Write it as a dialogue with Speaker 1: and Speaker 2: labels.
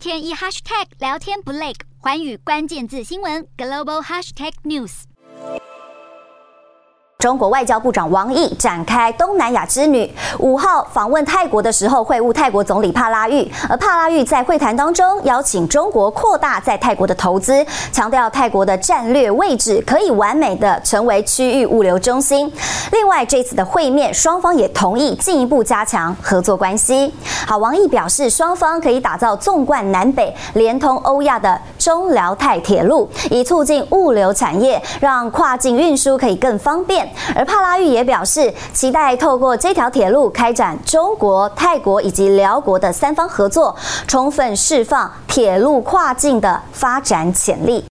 Speaker 1: 天一 hashtag 聊天不累，寰宇关键字新闻 global hashtag news。
Speaker 2: 中国外交部长王毅展开东南亚之旅，五号访问泰国的时候会晤泰国总理帕拉育，而帕拉育在会谈当中邀请中国扩大在泰国的投资，强调泰国的战略位置可以完美的成为区域物流中心。另外，这次的会面双方也同意进一步加强合作关系。好，王毅表示，双方可以打造纵贯南北、连通欧亚的中辽泰铁路，以促进物流产业，让跨境运输可以更方便。而帕拉育也表示，期待透过这条铁路开展中国、泰国以及寮国的三方合作，充分释放铁路跨境的发展潜力。